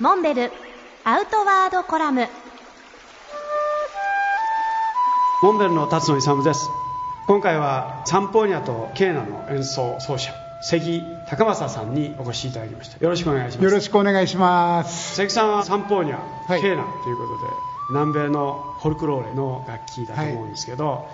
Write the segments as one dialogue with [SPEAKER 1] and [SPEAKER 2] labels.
[SPEAKER 1] モンベルアウトワードコラム。
[SPEAKER 2] モンベルの辰野勇です。今回はサンポーニャとケーナの演奏奏者関高政さんにお越しいただきました。よろしくお願いします。
[SPEAKER 3] よろしくお願いします。
[SPEAKER 2] 関さんはサンポーニャ、
[SPEAKER 3] はい。
[SPEAKER 2] ケーナということで南米のフォルクローレの楽器だと思うんですけど、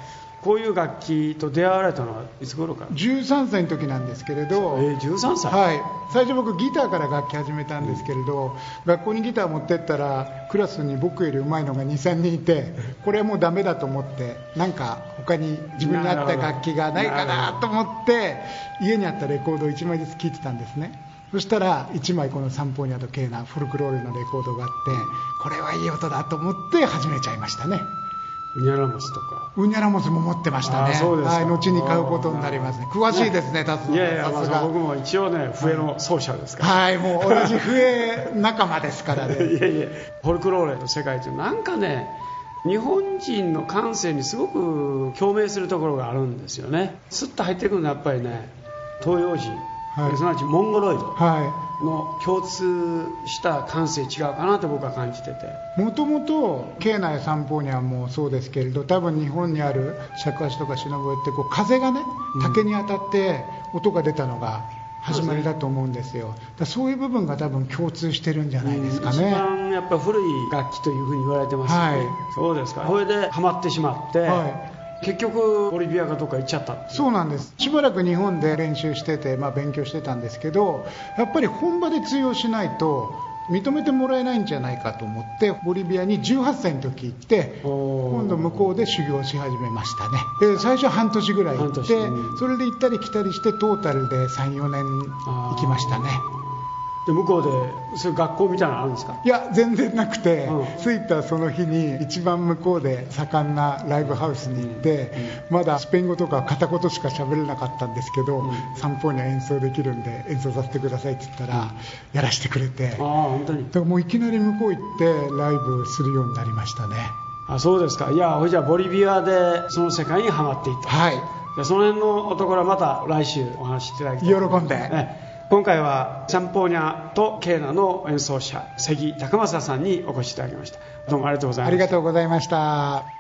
[SPEAKER 2] こういう楽器と出会われたのはいつ頃から
[SPEAKER 3] ？13歳の時なんですけれど、
[SPEAKER 2] えー、13歳、
[SPEAKER 3] はい、最初僕ギターから楽器始めたんですけれど、学校にギター持ってったらクラスに僕より上手いのが23人いてこれはもうダメだと思ってなんか他に自分に合った楽器がないかなと思って家にあったレコードを1枚ずつ聴いてたんですね。そしたら1枚このサンポーニャとケーナフォルクローレのレコードがあってこれはいい音だと思って始めちゃいましたね
[SPEAKER 2] ウニャラモスとか。
[SPEAKER 3] ウニャラモスも持ってましたね。
[SPEAKER 2] あそうですか。
[SPEAKER 3] はい、後に買うことになりますね。詳しいですね達
[SPEAKER 2] いやいや、まあ、
[SPEAKER 3] さすが。
[SPEAKER 2] 僕も一応ね笛の奏者ですから、
[SPEAKER 3] はい、もう同じ笛仲間ですから
[SPEAKER 2] い、
[SPEAKER 3] ね。
[SPEAKER 2] やいやフォルクローレの世界ってなんかね日本人の感性にすごく共鳴するところがあるんですよね。スッと入ってくるのはやっぱりね東洋人、
[SPEAKER 3] はい。
[SPEAKER 2] すなわちモンゴロイド。
[SPEAKER 3] は
[SPEAKER 2] の共通した感性違うかなと僕は感じてて
[SPEAKER 3] い。もともと、ケーナやサンポーニャもそうですけれど、多分日本にある尺八とか忍笛ってこう風がね、竹に当たって音が出たのが始まりだと思うんですよ。だそういう部分が多分共通してるんじゃないですか
[SPEAKER 2] 一
[SPEAKER 3] ね。
[SPEAKER 2] 番やっぱ古い楽器というふうに言われてますよね、
[SPEAKER 3] はい
[SPEAKER 2] そうですかそれでハマってしまって、
[SPEAKER 3] はい
[SPEAKER 2] 結局ボリビアかどっか行っちゃった
[SPEAKER 3] そうなんです。しばらく日本で練習してて、まあ、勉強してたんですけどやっぱり本場で通用しないと認めてもらえないんじゃないかと思ってボリビアに18歳の時行って今度向こうで修行し始めましたね。で最初半年ぐらい行ってそれで行ったり来たりしてトータルで34年行きましたね
[SPEAKER 2] で向こうでそういう学校みたいなのあるんですか？
[SPEAKER 3] いや全然なくて、
[SPEAKER 2] うん。
[SPEAKER 3] 着いたその日に一番向こうで盛んなライブハウスに行って、まだスペイン語とか片言しか喋れなかったんですけど、
[SPEAKER 2] うん。
[SPEAKER 3] サンポーニャ演奏できるんで演奏させてくださいって言ったら、やらせてくれて。
[SPEAKER 2] あ本当に。
[SPEAKER 3] らもういきなり向こう行ってライブするようになりましたね。
[SPEAKER 2] あそうですか。いやほいじゃあボリビアでその世界にはまっていった。
[SPEAKER 3] はい。
[SPEAKER 2] でその辺のところはまた来週お話しいただきたい
[SPEAKER 3] 喜んで。
[SPEAKER 2] ね今回はサンポーニャとケーナの演奏者関高政さんにお越しいただきました。どうもありがとうございました。
[SPEAKER 3] ありがとうございました。